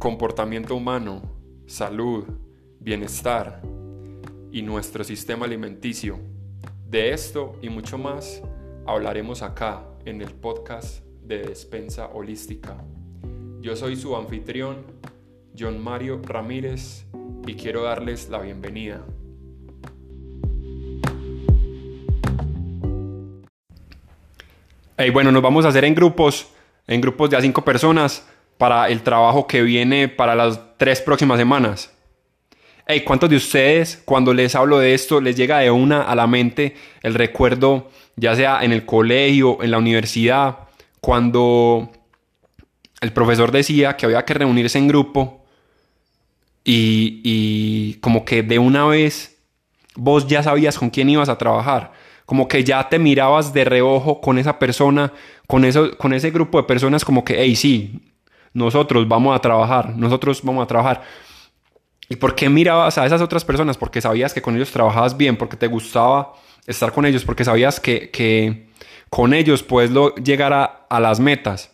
comportamiento humano, salud, bienestar y nuestro sistema alimenticio. De esto y mucho más hablaremos acá en el podcast de Despensa Holística. Yo soy su anfitrión, John Mario Ramírez, y quiero darles la bienvenida. Hey, bueno, nos vamos a hacer en grupos, en grupos de a cinco personas para el trabajo que viene para las tres próximas semanas. Hey, ¿cuántos de ustedes cuando les hablo de esto les llega de una a la mente el recuerdo, ya sea en el colegio, en la universidad, cuando el profesor decía que había que reunirse en grupo y, y como que de una vez vos ya sabías con quién ibas a trabajar? como que ya te mirabas de reojo con esa persona, con, eso, con ese grupo de personas como que, hey, sí, nosotros vamos a trabajar, nosotros vamos a trabajar. ¿Y por qué mirabas a esas otras personas? Porque sabías que con ellos trabajabas bien, porque te gustaba estar con ellos, porque sabías que, con ellos puedes llegar a, las metas.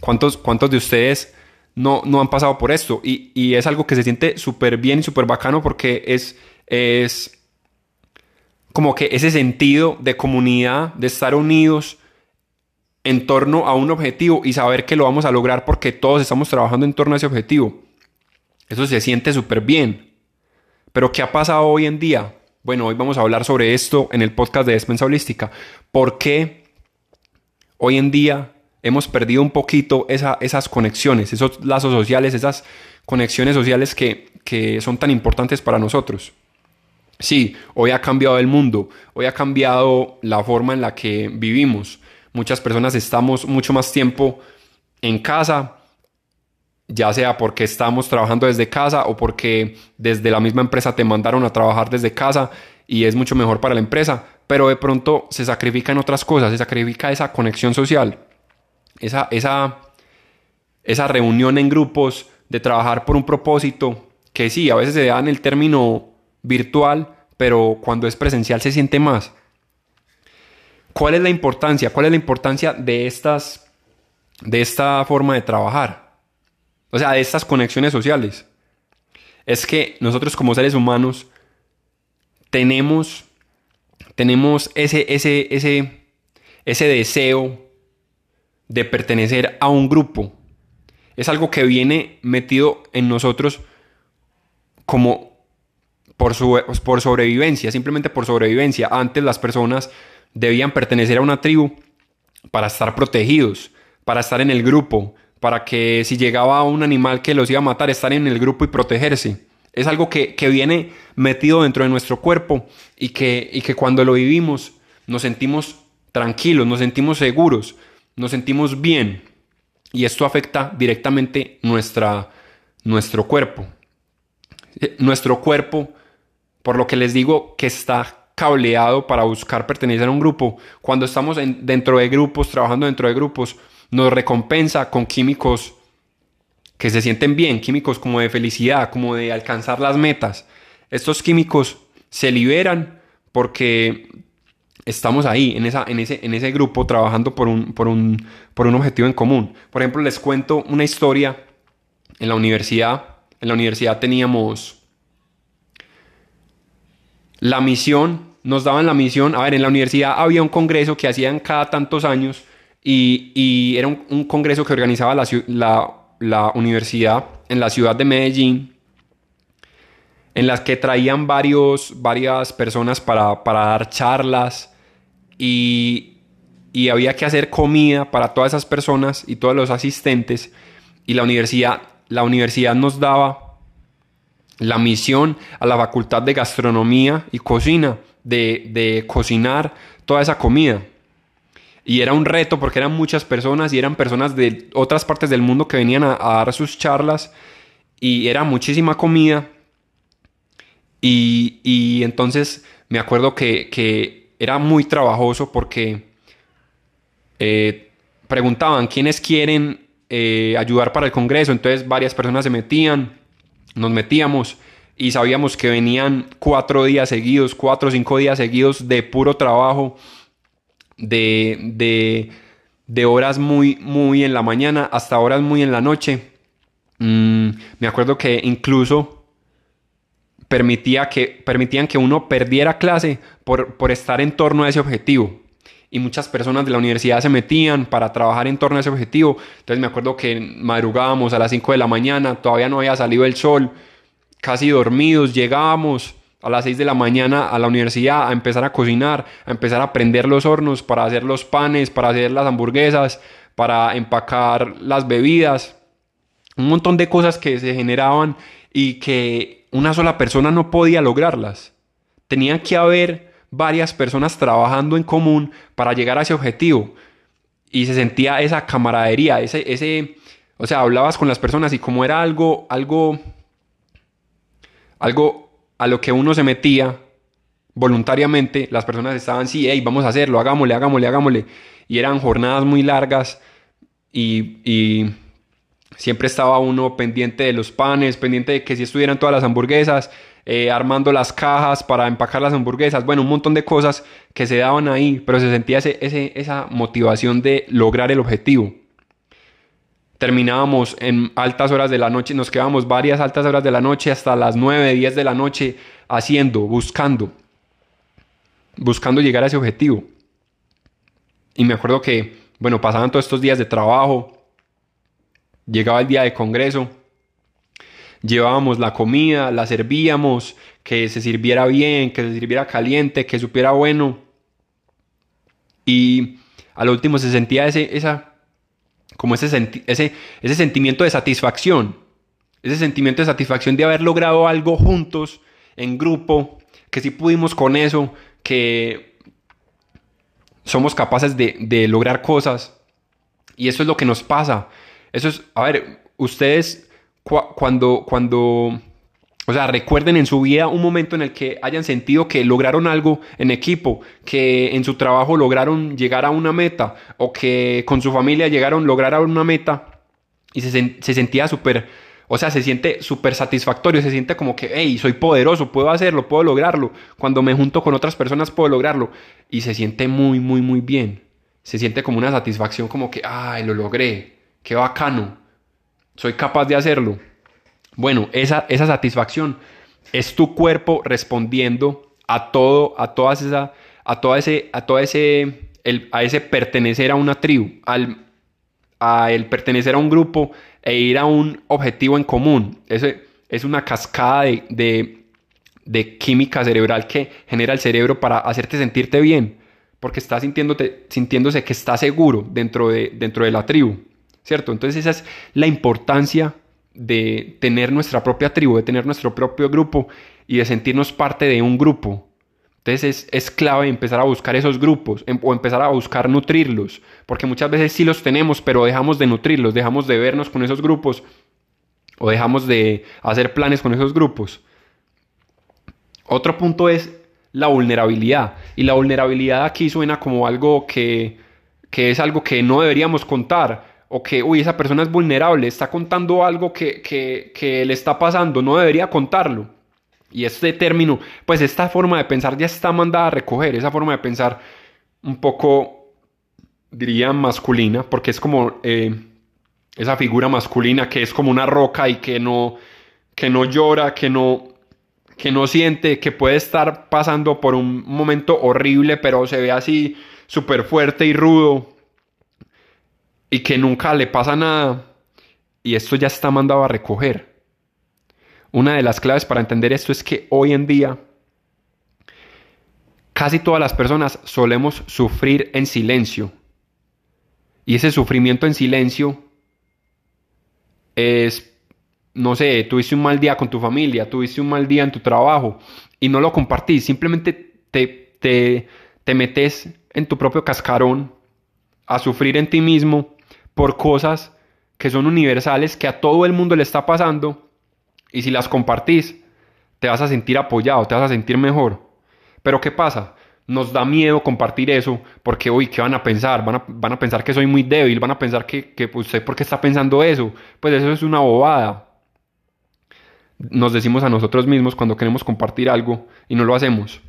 ¿Cuántos, ¿Cuántos de ustedes no, no han pasado por esto? Y, y es algo que se siente súper bien y súper bacano porque es, es como que ese sentido de comunidad, de estar unidos en torno a un objetivo y saber que lo vamos a lograr porque todos estamos trabajando en torno a ese objetivo. Eso se siente súper bien. Pero ¿qué ha pasado hoy en día? Bueno, hoy vamos a hablar sobre esto en el podcast de Despensa Holística. ¿Por qué hoy en día hemos perdido un poquito esas conexiones, esos lazos sociales, esas conexiones sociales que, que son tan importantes para nosotros? Sí, hoy ha cambiado el mundo, hoy ha cambiado la forma en la que vivimos. Muchas personas estamos mucho más tiempo en casa, ya sea porque estamos trabajando desde casa o porque desde la misma empresa te mandaron a trabajar desde casa y es mucho mejor para la empresa, pero de pronto se sacrifican otras cosas, se sacrifica esa conexión social, esa, esa, esa reunión en grupos de trabajar por un propósito, que sí, a veces se da en el término virtual, pero cuando es presencial se siente más. ¿Cuál es la importancia? ¿Cuál es la importancia de estas de esta forma de trabajar? O sea, de estas conexiones sociales. Es que nosotros como seres humanos tenemos tenemos ese ese ese ese deseo de pertenecer a un grupo. Es algo que viene metido en nosotros como por, su, por sobrevivencia, simplemente por sobrevivencia. Antes las personas debían pertenecer a una tribu para estar protegidos, para estar en el grupo, para que si llegaba un animal que los iba a matar, estar en el grupo y protegerse. Es algo que, viene metido dentro de nuestro cuerpo y que, y que cuando lo vivimos nos sentimos tranquilos, nos sentimos seguros, nos sentimos bien. Y esto afecta directamente nuestra, nuestro cuerpo. Eh, nuestro cuerpo por lo que les digo que está cableado para buscar pertenecer a un grupo. Cuando estamos dentro de grupos, trabajando dentro de grupos, nos recompensa con químicos que se sienten bien, químicos como de felicidad, como de alcanzar las metas. Estos químicos se liberan porque estamos ahí, en, ese, grupo, trabajando por, un, por un objetivo en común. Por ejemplo, les cuento una historia. En la universidad, en la universidad teníamos la misión, nos daban la misión, a ver, en la universidad había un congreso que hacían cada tantos años y, era un, congreso que organizaba la, universidad en la ciudad de Medellín, en las que traían varios, varias personas para, dar charlas y, y había que hacer comida para todas esas personas y todos los asistentes. Y la universidad, la universidad nos daba la misión a la Facultad de Gastronomía y Cocina de, cocinar toda esa comida. Y era un reto porque eran muchas personas y eran personas de otras partes del mundo que venían a, dar sus charlas y era muchísima comida. Y, entonces me acuerdo que, era muy trabajoso porque eh, preguntaban quiénes quieren eh, ayudar para el Congreso. Entonces varias personas se metían nos metíamos y sabíamos que venían cuatro días seguidos, cuatro o cinco días seguidos de puro trabajo, de, de, horas muy, muy en la mañana hasta horas muy en la noche. mm, me acuerdo que incluso permitía que, permitían que uno perdiera clase por, por estar en torno a ese objetivo y muchas personas de la universidad se metían para trabajar en torno a ese objetivo. Entonces me acuerdo que madrugábamos a las 5 de la mañana, todavía no había salido el sol, casi dormidos, llegábamos a las 6 de la mañana a la universidad a empezar a cocinar, a empezar a prender los hornos para hacer los panes, para hacer las hamburguesas, para empacar las bebidas, un montón de cosas que se generaban y que una sola persona no podía lograrlas. Tenía que haber varias personas trabajando en común para llegar a ese objetivo. Y se sentía esa camaradería, ese, ese, o sea, hablabas con las personas y como era algo, algo, algo a lo que uno se metía voluntariamente, las personas estaban, sí, hey, vamos a hacerlo, hagámosle, hagámosle, hagámosle. Y eran jornadas muy largas y, y siempre estaba uno pendiente de los panes, pendiente de que si estuvieran todas las hamburguesas, eh, armando las cajas para empacar las hamburguesas, bueno, un montón de cosas que se daban ahí, pero se sentía ese, esa motivación de lograr el objetivo. Terminábamos en altas horas de la noche, nos quedábamos varias altas horas de la noche hasta las 9, 10 de la noche haciendo, buscando, buscando llegar a ese objetivo. Y me acuerdo que, bueno, pasaban todos estos días de trabajo, llegaba el día de congreso, llevábamos la comida, la servíamos, que se sirviera bien, que se sirviera caliente, que supiera bueno. Y al último se sentía ese, esa, como ese, ese, ese sentimiento de satisfacción, ese sentimiento de satisfacción de haber logrado algo juntos, en grupo, que si pudimos con eso, que somos capaces de, de lograr cosas. Y eso es lo que nos pasa. Eso es, a ver, ustedes cuando, cuando, o sea, recuerden en su vida un momento en el que hayan sentido que lograron algo en equipo, que en su trabajo lograron llegar a una meta o que con su familia llegaron a lograr una meta y se, se sentía súper, o sea, se siente súper satisfactorio, se siente como que, hey, soy poderoso, puedo hacerlo, puedo lograrlo. Cuando me junto con otras personas puedo lograrlo. Y se siente muy, muy, muy bien. Se siente como una satisfacción, como que, ay, lo logré, qué bacano soy capaz de hacerlo. Bueno, esa, esa satisfacción es tu cuerpo respondiendo a todo, a todas esa, a todo ese, a todo ese, a ese pertenecer a una tribu, al, a el pertenecer a un grupo e ir a un objetivo en común. Es una cascada de, de, de química cerebral que genera el cerebro para hacerte sentirte bien, porque estás sintiéndote, sintiéndose que está seguro dentro de, dentro de la tribu. ¿Cierto? Entonces esa es la importancia de tener nuestra propia tribu, de tener nuestro propio grupo y de sentirnos parte de un grupo. Entonces es, clave empezar a buscar esos grupos em, o empezar a buscar nutrirlos, porque muchas veces sí los tenemos, pero dejamos de nutrirlos, dejamos de vernos con esos grupos o dejamos de hacer planes con esos grupos. Otro punto es la vulnerabilidad. Y la vulnerabilidad aquí suena como algo que, que es algo que no deberíamos contar, o que, uy, esa persona es vulnerable, está contando algo que, que, le está pasando, no debería contarlo. Y este término, pues esta forma de pensar ya está mandada a recoger, esa forma de pensar un poco, diría, masculina, porque es como eh, esa figura masculina que es como una roca y que no, que no llora, que no, que no siente, que puede estar pasando por un momento horrible, pero se ve así súper fuerte y rudo y que nunca le pasa nada y esto ya está mandado a recoger. Una de las claves para entender esto es que hoy en día casi todas las personas solemos sufrir en silencio. Y ese sufrimiento en silencio es, no sé, tuviste un mal día con tu familia, tuviste un mal día en tu trabajo y no lo compartís, simplemente te, te, te metes en tu propio cascarón a sufrir en ti mismo por cosas que son universales, que a todo el mundo le está pasando, y si las compartís, te vas a sentir apoyado, te vas a sentir mejor. Pero ¿qué pasa? Nos da miedo compartir eso porque, uy, ¿qué van a pensar? Van a, pensar que soy muy débil, van a pensar que, que pues, usted, ¿por qué está pensando eso? Pues eso es una bobada. Nos decimos a nosotros mismos cuando queremos compartir algo y no lo hacemos.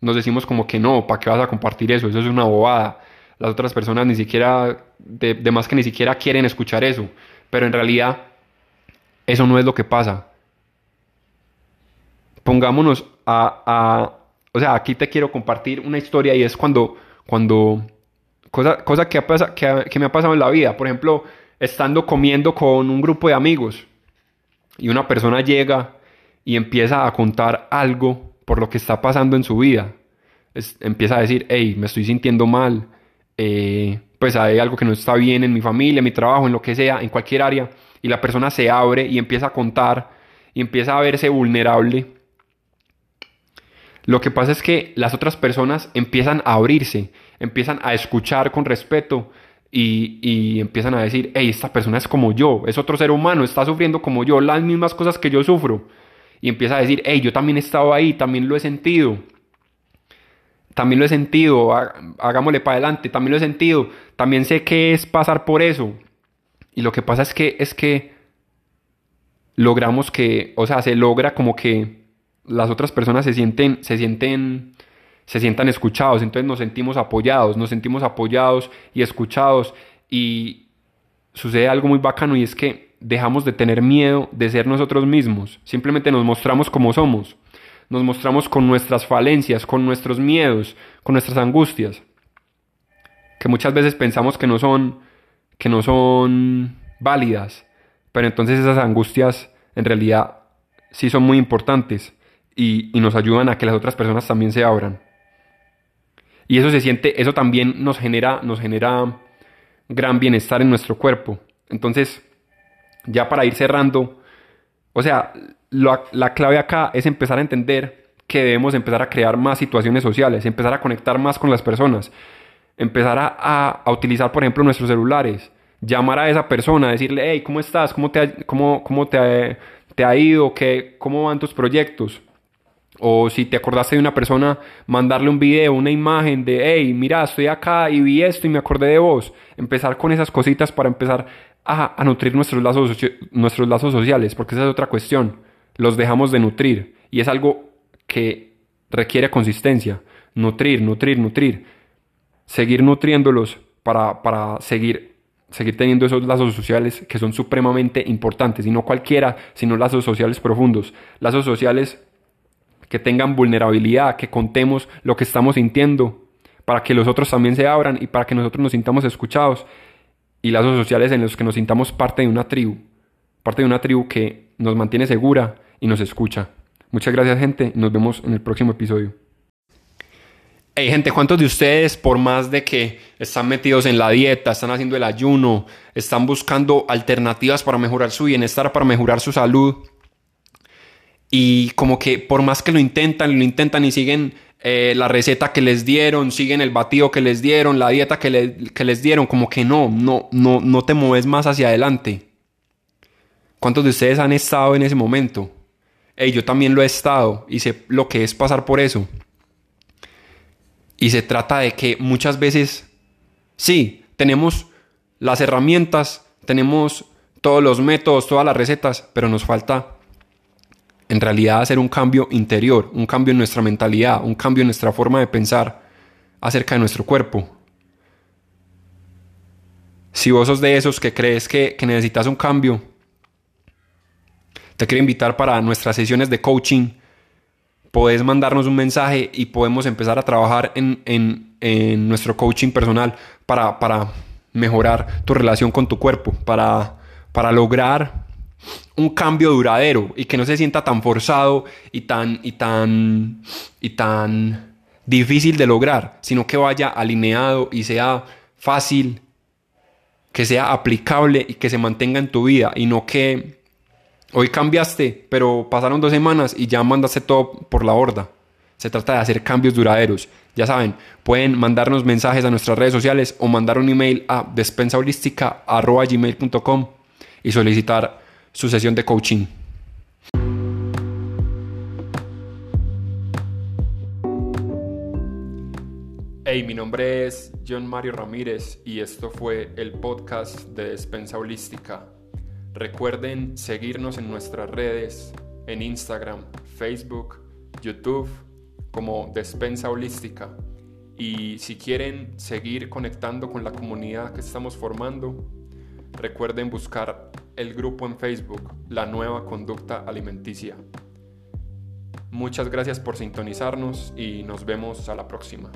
Nos decimos como que no, ¿para qué vas a compartir eso? Eso es una bobada las otras personas ni siquiera, de, más que ni siquiera quieren escuchar eso, pero en realidad eso no es lo que pasa. Pongámonos a, o sea, aquí te quiero compartir una historia y es cuando, cuando, cosa, cosa que, que, que me ha pasado en la vida. Por ejemplo, estando comiendo con un grupo de amigos y una persona llega y empieza a contar algo por lo que está pasando en su vida. empieza a decir, hey, me estoy sintiendo mal, eh, pues hay algo que no está bien en mi familia, en mi trabajo, en lo que sea, en cualquier área, y la persona se abre y empieza a contar y empieza a verse vulnerable. Lo que pasa es que las otras personas empiezan a abrirse, empiezan a escuchar con respeto y, y, empiezan a decir, hey, esta persona es como yo, es otro ser humano, está sufriendo como yo, las mismas cosas que yo sufro. Y empieza a decir, hey, yo también he estado ahí, también lo he sentido. También lo he sentido, hagámosle para adelante, también lo he sentido, también sé qué es pasar por eso. Y lo que pasa es que es que logramos que, o sea, se logra como que las otras personas se sienten, se sienten se sientan escuchados, entonces nos sentimos apoyados, nos sentimos apoyados y escuchados. Y sucede algo muy bacano y es que dejamos de tener miedo de ser nosotros mismos, simplemente nos mostramos como somos, nos mostramos con nuestras falencias, con nuestros miedos, con nuestras angustias, que muchas veces pensamos que no son que no son válidas, pero entonces esas angustias en realidad sí son muy importantes y, y nos ayudan a que las otras personas también se abran. Y eso se siente, eso también nos genera, nos genera gran bienestar en nuestro cuerpo. Entonces, ya para ir cerrando, o sea, la clave acá es empezar a entender que debemos empezar a crear más situaciones sociales, empezar a conectar más con las personas, empezar a, utilizar, por ejemplo, nuestros celulares, llamar a esa persona, decirle, hey, ¿cómo estás? ¿Cómo te ha, cómo, cómo te, te ha ido? ¿Qué, ¿Cómo van tus proyectos? O si te acordaste de una persona, mandarle un video, una imagen de, hey, mira, estoy acá y vi esto y me acordé de vos. Empezar con esas cositas para empezar a, nutrir nuestros lazos, nuestros lazos sociales, porque esa es otra cuestión. Los dejamos de nutrir y es algo que requiere consistencia. Nutrir, nutrir, nutrir. Seguir nutriéndolos para, para seguir, seguir teniendo esos lazos sociales que son supremamente importantes. Y no cualquiera, sino lazos sociales profundos. Lazos sociales que tengan vulnerabilidad, que contemos lo que estamos sintiendo, para que los otros también se abran y para que nosotros nos sintamos escuchados y lazos sociales en los que nos sintamos parte de una tribu, parte de una tribu que nos mantiene segura y nos escucha. Muchas gracias gente, nos vemos en el próximo episodio. Hey gente, ¿cuántos de ustedes, por más de que están metidos en la dieta, están haciendo el ayuno, están buscando alternativas para mejorar su bienestar, para mejorar su salud, y como que por más que lo intentan, lo intentan y siguen eh, la receta que les dieron, siguen el batido que les dieron, la dieta que, les dieron, como que no, no, no, no te mueves más hacia adelante. ¿Cuántos de ustedes han estado en ese momento? Hey, yo también lo he estado y sé lo que es pasar por eso. Y se trata de que muchas veces, sí, tenemos las herramientas, tenemos todos los métodos, todas las recetas, pero nos falta en realidad hacer un cambio interior, un cambio en nuestra mentalidad, un cambio en nuestra forma de pensar acerca de nuestro cuerpo. Si vos sos de esos que crees que, necesitas un cambio, te quiero invitar para nuestras sesiones de coaching. Podés mandarnos un mensaje y podemos empezar a trabajar en, nuestro coaching personal para, para, mejorar tu relación con tu cuerpo, para, para lograr un cambio duradero y que no se sienta tan forzado y tan y tan y tan difícil de lograr, sino que vaya alineado y sea fácil, que sea aplicable y que se mantenga en tu vida y no que hoy cambiaste, pero pasaron dos semanas y ya mandaste todo por la horda. Se trata de hacer cambios duraderos. Ya saben, pueden mandarnos mensajes a nuestras redes sociales o mandar un email a despensaholística.gmail.com y solicitar su sesión de coaching. Hey, mi nombre es John Mario Ramírez y esto fue el podcast de Despensa Holística. Recuerden seguirnos en nuestras redes, en Instagram, Facebook, YouTube, como Despensa Holística. Y si quieren seguir conectando con la comunidad que estamos formando, recuerden buscar el grupo en Facebook, La Nueva Conducta Alimenticia. Muchas gracias por sintonizarnos y nos vemos a la próxima.